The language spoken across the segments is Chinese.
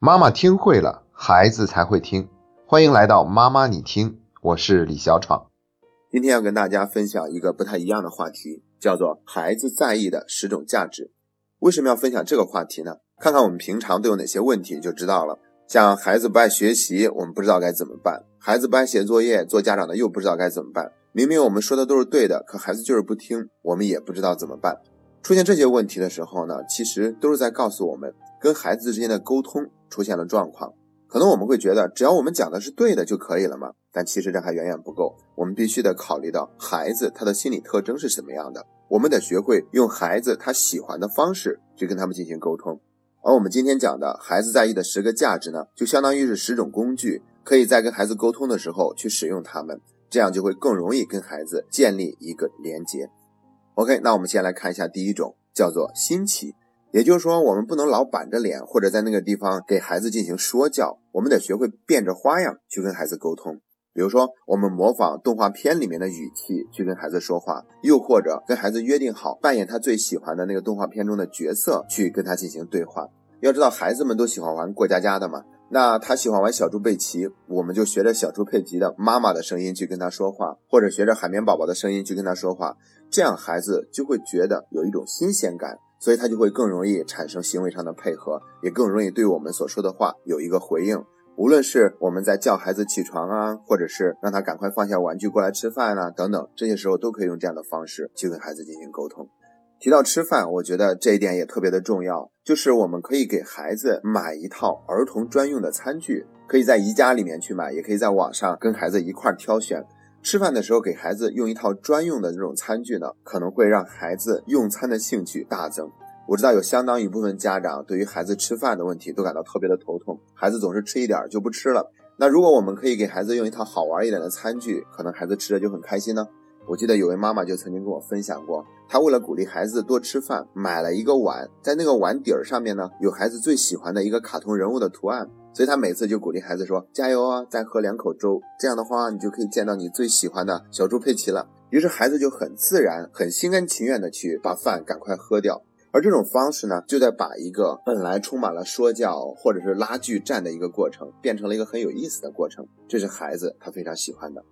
妈妈听会了，孩子才会听。欢迎来到妈妈你听，我是李小闯。今天要跟大家分享一个不太一样的话题，叫做孩子在意的十种价值。为什么要分享这个话题呢？看看我们平常都有哪些问题就知道了。像孩子不爱学习，我们不知道该怎么办；孩子不爱写作业，做家长的又不知道该怎么办。明明我们说的都是对的，可孩子就是不听，我们也不知道怎么办。出现这些问题的时候呢，其实都是在告诉我们，跟孩子之间的沟通出现了状况。可能我们会觉得，只要我们讲的是对的就可以了嘛？但其实这还远远不够。我们必须得考虑到孩子他的心理特征是什么样的，我们得学会用孩子他喜欢的方式去跟他们进行沟通。而我们今天讲的孩子在意的十个价值呢，就相当于是十种工具，可以在跟孩子沟通的时候去使用它们，这样就会更容易跟孩子建立一个连接。OK，那我们先来看一下第一种，叫做新奇。也就是说，我们不能老板着脸，或者在那个地方给孩子进行说教，我们得学会变着花样去跟孩子沟通。比如说，我们模仿动画片里面的语气去跟孩子说话，又或者跟孩子约定好扮演他最喜欢的那个动画片中的角色去跟他进行对话。要知道，孩子们都喜欢玩过家家的嘛。那他喜欢玩小猪佩奇，我们就学着小猪佩奇的妈妈的声音去跟他说话，或者学着海绵宝宝的声音去跟他说话，这样孩子就会觉得有一种新鲜感，所以他就会更容易产生行为上的配合，也更容易对我们所说的话有一个回应。无论是我们在叫孩子起床啊，或者是让他赶快放下玩具过来吃饭啊，等等，这些时候都可以用这样的方式去跟孩子进行沟通。提到吃饭，我觉得这一点也特别的重要，就是我们可以给孩子买一套儿童专用的餐具，可以在宜家里面去买，也可以在网上跟孩子一块挑选。吃饭的时候给孩子用一套专用的这种餐具呢，可能会让孩子用餐的兴趣大增。我知道有相当一部分家长对于孩子吃饭的问题都感到特别的头痛，孩子总是吃一点就不吃了。那如果我们可以给孩子用一套好玩一点的餐具，可能孩子吃的就很开心呢。我记得有位妈妈就曾经跟我分享过，她为了鼓励孩子多吃饭，买了一个碗，在那个碗底儿上面呢，有孩子最喜欢的一个卡通人物的图案，所以她每次就鼓励孩子说：“加油啊，再喝两口粥，这样的话你就可以见到你最喜欢的小猪佩奇了。”于是孩子就很自然、很心甘情愿的去把饭赶快喝掉，而这种方式呢，就在把一个本来充满了说教或者是拉锯战的一个过程，变成了一个很有意思的过程，这是孩子他非常喜欢的。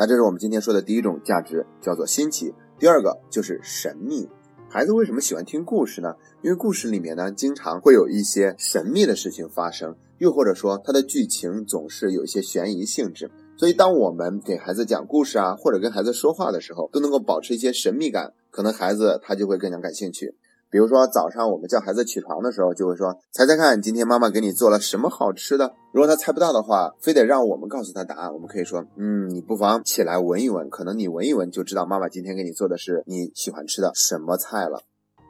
那这是我们今天说的第一种价值，叫做新奇。第二个就是神秘。孩子为什么喜欢听故事呢？因为故事里面呢，经常会有一些神秘的事情发生，又或者说它的剧情总是有一些悬疑性质。所以，当我们给孩子讲故事啊，或者跟孩子说话的时候，都能够保持一些神秘感，可能孩子他就会更加感兴趣。比如说早上我们叫孩子起床的时候，就会说：“猜猜看，今天妈妈给你做了什么好吃的？”如果他猜不到的话，非得让我们告诉他答案。我们可以说：“嗯，你不妨起来闻一闻，可能你闻一闻就知道妈妈今天给你做的是你喜欢吃的什么菜了。”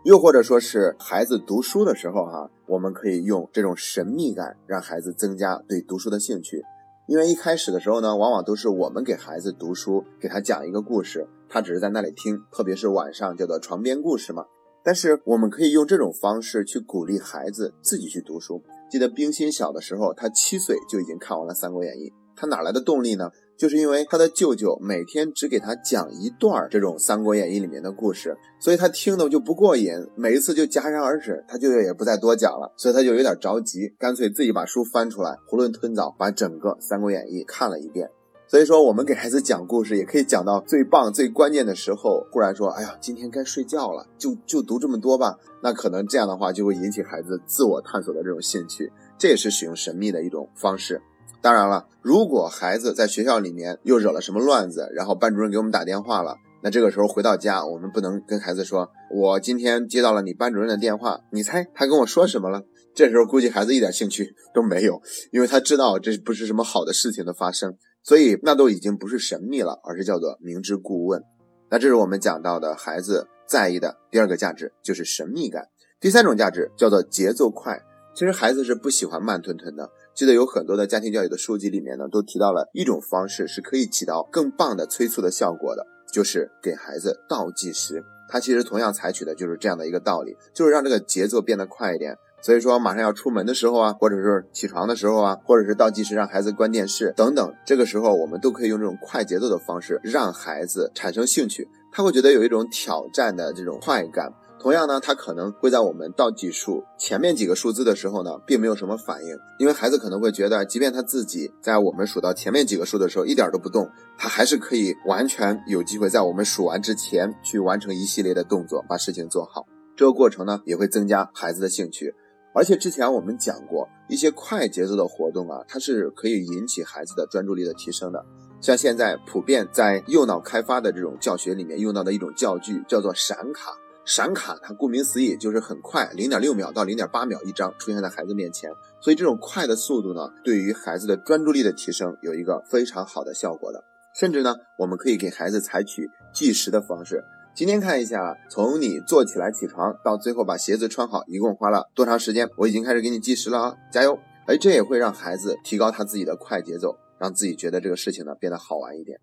又或者说是孩子读书的时候，哈，我们可以用这种神秘感让孩子增加对读书的兴趣。因为一开始的时候呢，往往都是我们给孩子读书，给他讲一个故事，他只是在那里听，特别是晚上叫做床边故事嘛。但是我们可以用这种方式去鼓励孩子自己去读书。记得冰心小的时候，他七岁就已经看完了《三国演义》，他哪来的动力呢？就是因为他的舅舅每天只给他讲一段这种《三国演义》里面的故事，所以他听的就不过瘾，每一次就戛然而止，他舅舅也不再多讲了，所以他就有点着急，干脆自己把书翻出来，囫囵吞枣把整个《三国演义》看了一遍。所以说，我们给孩子讲故事，也可以讲到最棒、最关键的时候，忽然说：“哎呀，今天该睡觉了，就就读这么多吧。”那可能这样的话，就会引起孩子自我探索的这种兴趣，这也是使用神秘的一种方式。当然了，如果孩子在学校里面又惹了什么乱子，然后班主任给我们打电话了，那这个时候回到家，我们不能跟孩子说：“我今天接到了你班主任的电话，你猜他跟我说什么了？”这时候估计孩子一点兴趣都没有，因为他知道这不是什么好的事情的发生。所以那都已经不是神秘了，而是叫做明知故问。那这是我们讲到的孩子在意的第二个价值，就是神秘感。第三种价值叫做节奏快。其实孩子是不喜欢慢吞吞的。记得有很多的家庭教育的书籍里面呢，都提到了一种方式是可以起到更棒的催促的效果的，就是给孩子倒计时。他其实同样采取的就是这样的一个道理，就是让这个节奏变得快一点。所以说，马上要出门的时候啊，或者是起床的时候啊，或者是倒计时让孩子关电视等等，这个时候我们都可以用这种快节奏的方式让孩子产生兴趣，他会觉得有一种挑战的这种快感。同样呢，他可能会在我们倒计数前面几个数字的时候呢，并没有什么反应，因为孩子可能会觉得，即便他自己在我们数到前面几个数的时候一点都不动，他还是可以完全有机会在我们数完之前去完成一系列的动作，把事情做好。这个过程呢，也会增加孩子的兴趣。而且之前我们讲过，一些快节奏的活动啊，它是可以引起孩子的专注力的提升的。像现在普遍在右脑开发的这种教学里面用到的一种教具，叫做闪卡。闪卡它顾名思义就是很快，零点六秒到零点八秒一张出现在孩子面前。所以这种快的速度呢，对于孩子的专注力的提升有一个非常好的效果的。甚至呢，我们可以给孩子采取计时的方式。今天看一下，从你坐起来起床到最后把鞋子穿好，一共花了多长时间？我已经开始给你计时了啊，加油！哎，这也会让孩子提高他自己的快节奏，让自己觉得这个事情呢变得好玩一点。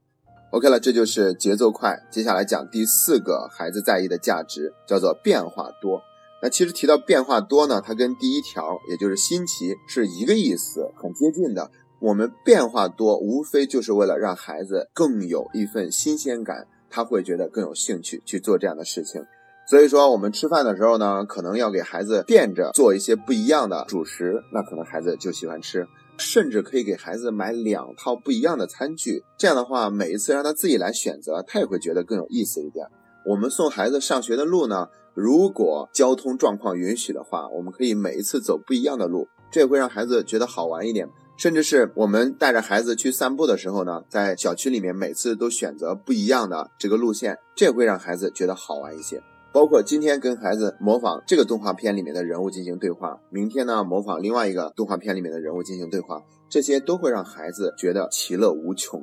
OK 了，这就是节奏快。接下来讲第四个孩子在意的价值，叫做变化多。那其实提到变化多呢，它跟第一条也就是新奇是一个意思，很接近的。我们变化多，无非就是为了让孩子更有一份新鲜感。他会觉得更有兴趣去做这样的事情，所以说我们吃饭的时候呢，可能要给孩子变着做一些不一样的主食，那可能孩子就喜欢吃，甚至可以给孩子买两套不一样的餐具，这样的话每一次让他自己来选择，他也会觉得更有意思一点。我们送孩子上学的路呢，如果交通状况允许的话，我们可以每一次走不一样的路，这也会让孩子觉得好玩一点。甚至是我们带着孩子去散步的时候呢，在小区里面每次都选择不一样的这个路线，这会让孩子觉得好玩一些。包括今天跟孩子模仿这个动画片里面的人物进行对话，明天呢模仿另外一个动画片里面的人物进行对话，这些都会让孩子觉得其乐无穷。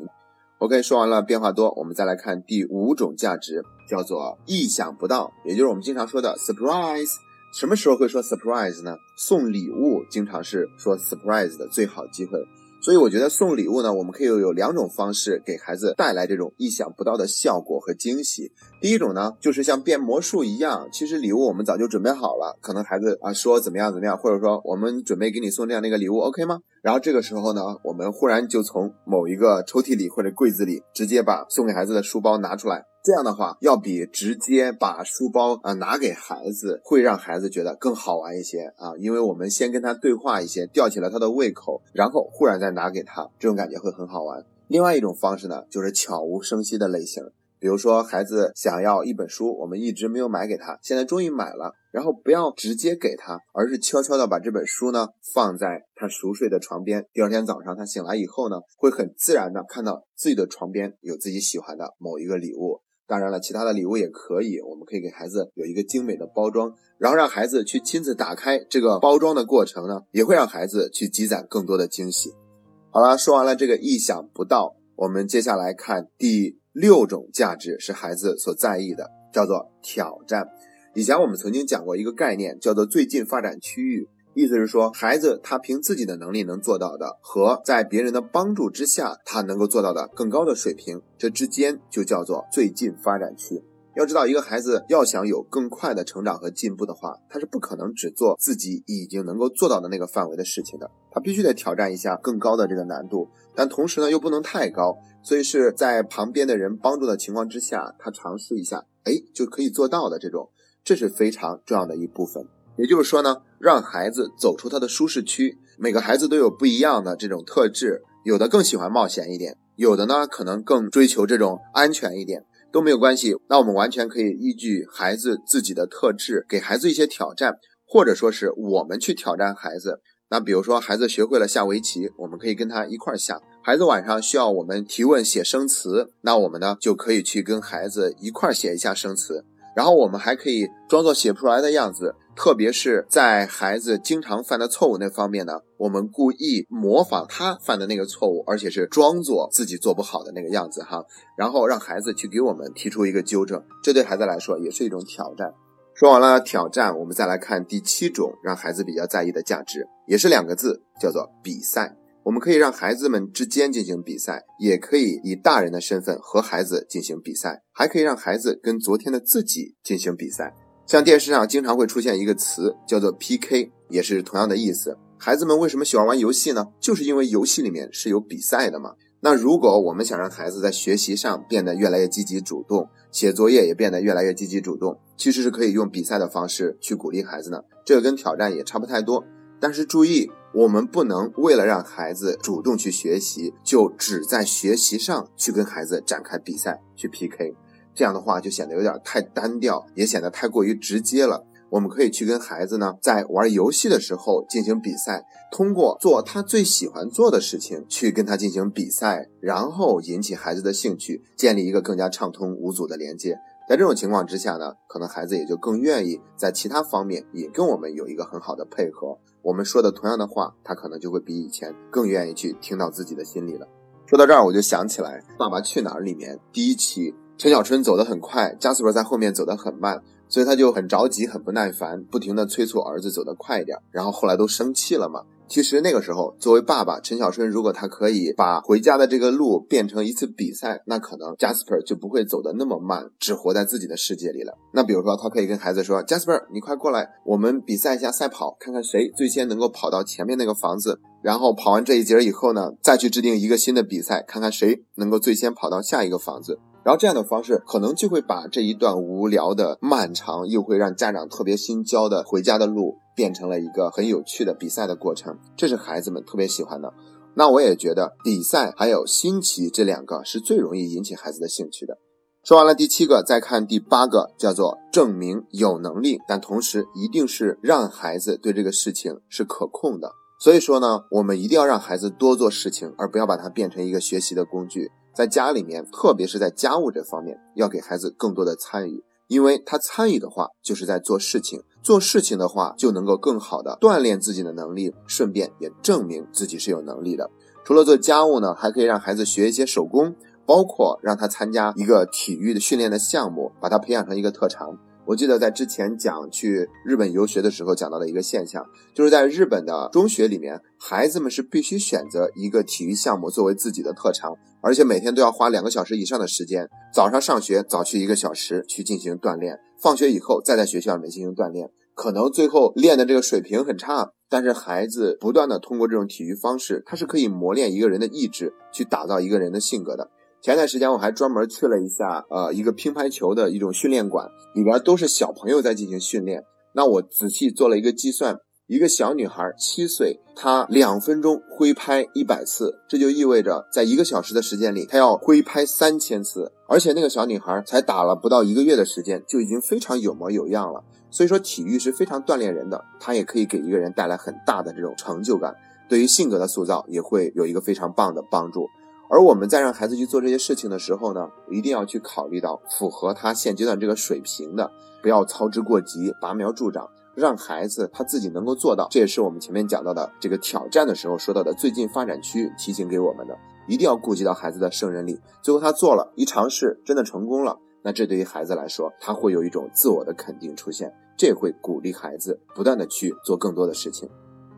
OK，说完了变化多，我们再来看第五种价值，叫做意想不到，也就是我们经常说的 surprise。什么时候会说 surprise 呢？送礼物经常是说 surprise 的最好机会。所以我觉得送礼物呢，我们可以有两种方式给孩子带来这种意想不到的效果和惊喜。第一种呢，就是像变魔术一样，其实礼物我们早就准备好了，可能孩子啊说怎么样怎么样，或者说我们准备给你送这样的一个礼物，OK 吗？然后这个时候呢，我们忽然就从某一个抽屉里或者柜子里直接把送给孩子的书包拿出来。这样的话，要比直接把书包啊拿给孩子，会让孩子觉得更好玩一些啊，因为我们先跟他对话一些，吊起了他的胃口，然后忽然再拿给他，这种感觉会很好玩。另外一种方式呢，就是悄无声息的类型，比如说孩子想要一本书，我们一直没有买给他，现在终于买了，然后不要直接给他，而是悄悄的把这本书呢放在他熟睡的床边，第二天早上他醒来以后呢，会很自然的看到自己的床边有自己喜欢的某一个礼物。当然了，其他的礼物也可以，我们可以给孩子有一个精美的包装，然后让孩子去亲自打开这个包装的过程呢，也会让孩子去积攒更多的惊喜。好了，说完了这个意想不到，我们接下来看第六种价值是孩子所在意的，叫做挑战。以前我们曾经讲过一个概念，叫做最近发展区域。意思是说，孩子他凭自己的能力能做到的，和在别人的帮助之下他能够做到的更高的水平，这之间就叫做最近发展区。要知道，一个孩子要想有更快的成长和进步的话，他是不可能只做自己已经能够做到的那个范围的事情的，他必须得挑战一下更高的这个难度，但同时呢又不能太高，所以是在旁边的人帮助的情况之下，他尝试一下，哎就可以做到的这种，这是非常重要的一部分。也就是说呢，让孩子走出他的舒适区。每个孩子都有不一样的这种特质，有的更喜欢冒险一点，有的呢可能更追求这种安全一点，都没有关系。那我们完全可以依据孩子自己的特质，给孩子一些挑战，或者说是我们去挑战孩子。那比如说，孩子学会了下围棋，我们可以跟他一块下。孩子晚上需要我们提问写生词，那我们呢就可以去跟孩子一块写一下生词。然后我们还可以装作写不出来的样子，特别是在孩子经常犯的错误那方面呢，我们故意模仿他犯的那个错误，而且是装作自己做不好的那个样子哈，然后让孩子去给我们提出一个纠正，这对孩子来说也是一种挑战。说完了挑战，我们再来看第七种让孩子比较在意的价值，也是两个字，叫做比赛。我们可以让孩子们之间进行比赛，也可以以大人的身份和孩子进行比赛，还可以让孩子跟昨天的自己进行比赛。像电视上经常会出现一个词，叫做 PK，也是同样的意思。孩子们为什么喜欢玩游戏呢？就是因为游戏里面是有比赛的嘛。那如果我们想让孩子在学习上变得越来越积极主动，写作业也变得越来越积极主动，其实是可以用比赛的方式去鼓励孩子呢。这个跟挑战也差不太多。但是注意，我们不能为了让孩子主动去学习，就只在学习上去跟孩子展开比赛去 PK，这样的话就显得有点太单调，也显得太过于直接了。我们可以去跟孩子呢，在玩游戏的时候进行比赛，通过做他最喜欢做的事情去跟他进行比赛，然后引起孩子的兴趣，建立一个更加畅通无阻的连接。在这种情况之下呢，可能孩子也就更愿意在其他方面也跟我们有一个很好的配合。我们说的同样的话，他可能就会比以前更愿意去听到自己的心里了。说到这儿，我就想起来《爸爸去哪儿》里面第一期，陈小春走得很快，加斯伯在后面走得很慢。所以他就很着急，很不耐烦，不停地催促儿子走得快一点。然后后来都生气了嘛。其实那个时候，作为爸爸陈小春，如果他可以把回家的这个路变成一次比赛，那可能 Jasper 就不会走得那么慢，只活在自己的世界里了。那比如说，他可以跟孩子说：“Jasper，你快过来，我们比赛一下赛跑，看看谁最先能够跑到前面那个房子。然后跑完这一节以后呢，再去制定一个新的比赛，看看谁能够最先跑到下一个房子。”然后这样的方式可能就会把这一段无聊的、漫长又会让家长特别心焦的回家的路，变成了一个很有趣的比赛的过程。这是孩子们特别喜欢的。那我也觉得比赛还有新奇这两个是最容易引起孩子的兴趣的。说完了第七个，再看第八个，叫做证明有能力，但同时一定是让孩子对这个事情是可控的。所以说呢，我们一定要让孩子多做事情，而不要把它变成一个学习的工具。在家里面，特别是在家务这方面，要给孩子更多的参与，因为他参与的话，就是在做事情；做事情的话，就能够更好的锻炼自己的能力，顺便也证明自己是有能力的。除了做家务呢，还可以让孩子学一些手工，包括让他参加一个体育的训练的项目，把他培养成一个特长。我记得在之前讲去日本游学的时候讲到的一个现象，就是在日本的中学里面，孩子们是必须选择一个体育项目作为自己的特长，而且每天都要花两个小时以上的时间。早上上学早去一个小时去进行锻炼，放学以后再在学校里面进行锻炼。可能最后练的这个水平很差，但是孩子不断的通过这种体育方式，他是可以磨练一个人的意志，去打造一个人的性格的。前段时间我还专门去了一下，呃，一个乒乓球的一种训练馆，里边都是小朋友在进行训练。那我仔细做了一个计算，一个小女孩七岁，她两分钟挥拍一百次，这就意味着在一个小时的时间里，她要挥拍三千次。而且那个小女孩才打了不到一个月的时间，就已经非常有模有样了。所以说，体育是非常锻炼人的，它也可以给一个人带来很大的这种成就感，对于性格的塑造也会有一个非常棒的帮助。而我们在让孩子去做这些事情的时候呢，一定要去考虑到符合他现阶段这个水平的，不要操之过急，拔苗助长，让孩子他自己能够做到。这也是我们前面讲到的这个挑战的时候说到的最近发展区提醒给我们的，一定要顾及到孩子的胜任力。最后他做了一尝试，真的成功了，那这对于孩子来说，他会有一种自我的肯定出现，这会鼓励孩子不断的去做更多的事情。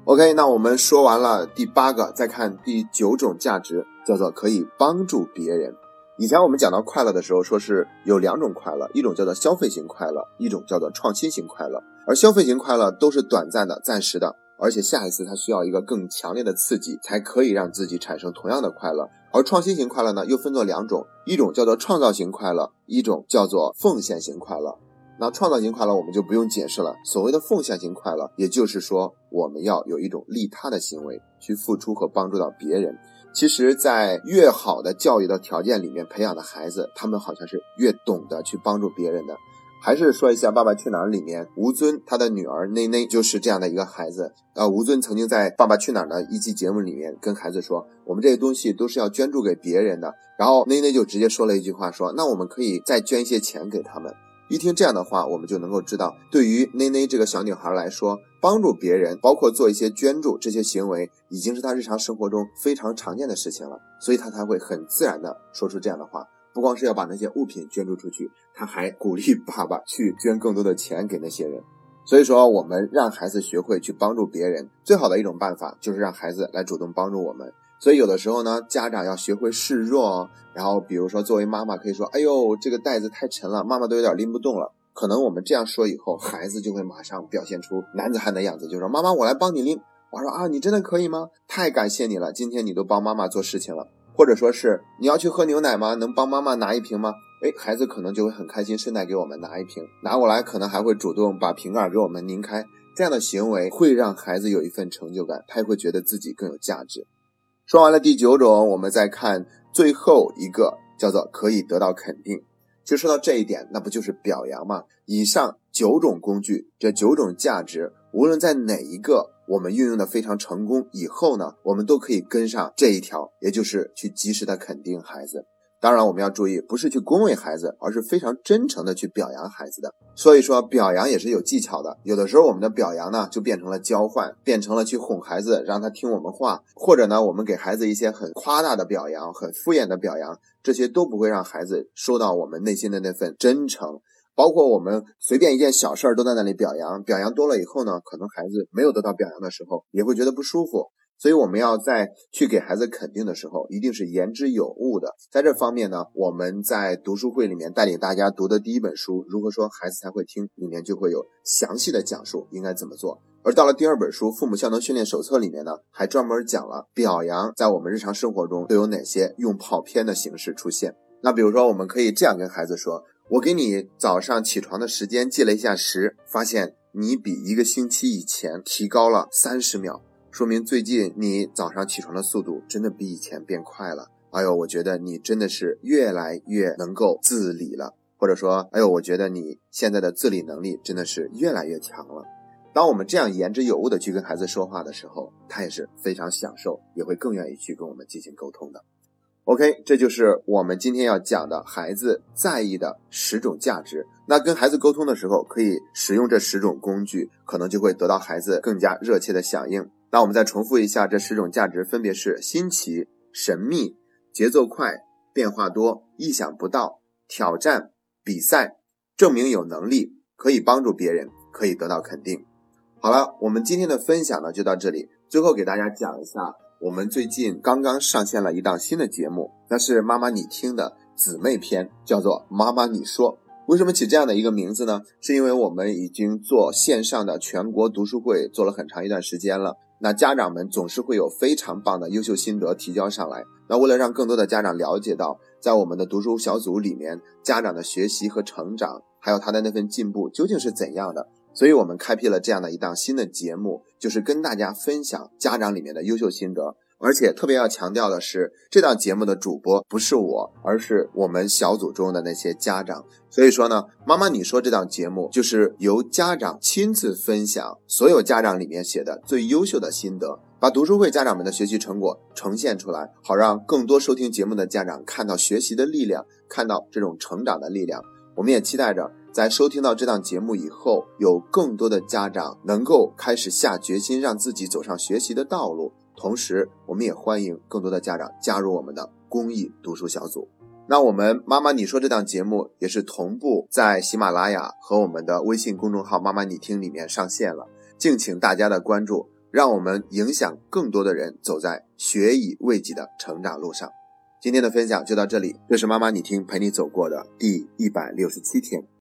OK，那我们说完了第八个，再看第九种价值，叫做可以帮助别人。以前我们讲到快乐的时候，说是有两种快乐，一种叫做消费型快乐，一种叫做创新型快乐。而消费型快乐都是短暂的、暂时的，而且下一次它需要一个更强烈的刺激，才可以让自己产生同样的快乐。而创新型快乐呢，又分作两种，一种叫做创造型快乐，一种叫做奉献型快乐。那创造型快乐我们就不用解释了。所谓的奉献型快乐，也就是说我们要有一种利他的行为，去付出和帮助到别人。其实，在越好的教育的条件里面培养的孩子，他们好像是越懂得去帮助别人的。还是说一下《爸爸去哪儿》里面吴尊他的女儿内内就是这样的一个孩子。呃，吴尊曾经在《爸爸去哪儿》的一期节目里面跟孩子说：“我们这些东西都是要捐助给别人的。”然后内内就直接说了一句话说：“那我们可以再捐一些钱给他们。”一听这样的话，我们就能够知道，对于内内这个小女孩来说，帮助别人，包括做一些捐助这些行为，已经是她日常生活中非常常见的事情了，所以她才会很自然的说出这样的话。不光是要把那些物品捐助出去，她还鼓励爸爸去捐更多的钱给那些人。所以说，我们让孩子学会去帮助别人，最好的一种办法就是让孩子来主动帮助我们。所以有的时候呢，家长要学会示弱。然后比如说，作为妈妈可以说：“哎呦，这个袋子太沉了，妈妈都有点拎不动了。”可能我们这样说以后，孩子就会马上表现出男子汉的样子，就说：“妈妈，我来帮你拎。”我说：“啊，你真的可以吗？太感谢你了，今天你都帮妈妈做事情了。”或者说是你要去喝牛奶吗？能帮妈妈拿一瓶吗？哎，孩子可能就会很开心，顺带给我们拿一瓶，拿过来可能还会主动把瓶盖给我们拧开。这样的行为会让孩子有一份成就感，他也会觉得自己更有价值。说完了第九种，我们再看最后一个，叫做可以得到肯定。其实说到这一点，那不就是表扬吗？以上九种工具，这九种价值，无论在哪一个我们运用的非常成功以后呢，我们都可以跟上这一条，也就是去及时的肯定孩子。当然，我们要注意，不是去恭维孩子，而是非常真诚的去表扬孩子的。所以说，表扬也是有技巧的。有的时候，我们的表扬呢，就变成了交换，变成了去哄孩子，让他听我们话，或者呢，我们给孩子一些很夸大的表扬，很敷衍的表扬，这些都不会让孩子收到我们内心的那份真诚。包括我们随便一件小事儿都在那里表扬，表扬多了以后呢，可能孩子没有得到表扬的时候，也会觉得不舒服。所以我们要在去给孩子肯定的时候，一定是言之有物的。在这方面呢，我们在读书会里面带领大家读的第一本书《如何说孩子才会听》里面就会有详细的讲述应该怎么做。而到了第二本书《父母效能训练手册》里面呢，还专门讲了表扬在我们日常生活中都有哪些用跑偏的形式出现。那比如说，我们可以这样跟孩子说：“我给你早上起床的时间记了一下时，发现你比一个星期以前提高了三十秒。”说明最近你早上起床的速度真的比以前变快了。哎呦，我觉得你真的是越来越能够自理了，或者说，哎呦，我觉得你现在的自理能力真的是越来越强了。当我们这样言之有物的去跟孩子说话的时候，他也是非常享受，也会更愿意去跟我们进行沟通的。OK，这就是我们今天要讲的孩子在意的十种价值。那跟孩子沟通的时候，可以使用这十种工具，可能就会得到孩子更加热切的响应。那我们再重复一下，这十种价值分别是新奇、神秘、节奏快、变化多、意想不到、挑战、比赛、证明有能力、可以帮助别人、可以得到肯定。好了，我们今天的分享呢就到这里。最后给大家讲一下，我们最近刚刚上线了一档新的节目，那是妈妈你听的姊妹篇，叫做《妈妈你说》。为什么起这样的一个名字呢？是因为我们已经做线上的全国读书会做了很长一段时间了。那家长们总是会有非常棒的优秀心得提交上来。那为了让更多的家长了解到，在我们的读书小组里面，家长的学习和成长，还有他的那份进步究竟是怎样的，所以我们开辟了这样的一档新的节目，就是跟大家分享家长里面的优秀心得。而且特别要强调的是，这档节目的主播不是我，而是我们小组中的那些家长。所以说呢，妈妈，你说这档节目就是由家长亲自分享所有家长里面写的最优秀的心得，把读书会家长们的学习成果呈现出来，好让更多收听节目的家长看到学习的力量，看到这种成长的力量。我们也期待着在收听到这档节目以后，有更多的家长能够开始下决心让自己走上学习的道路。同时，我们也欢迎更多的家长加入我们的公益读书小组。那我们妈妈你说这档节目也是同步在喜马拉雅和我们的微信公众号“妈妈你听”里面上线了，敬请大家的关注，让我们影响更多的人走在学以为己的成长路上。今天的分享就到这里，这是妈妈你听陪你走过的第一百六十七天。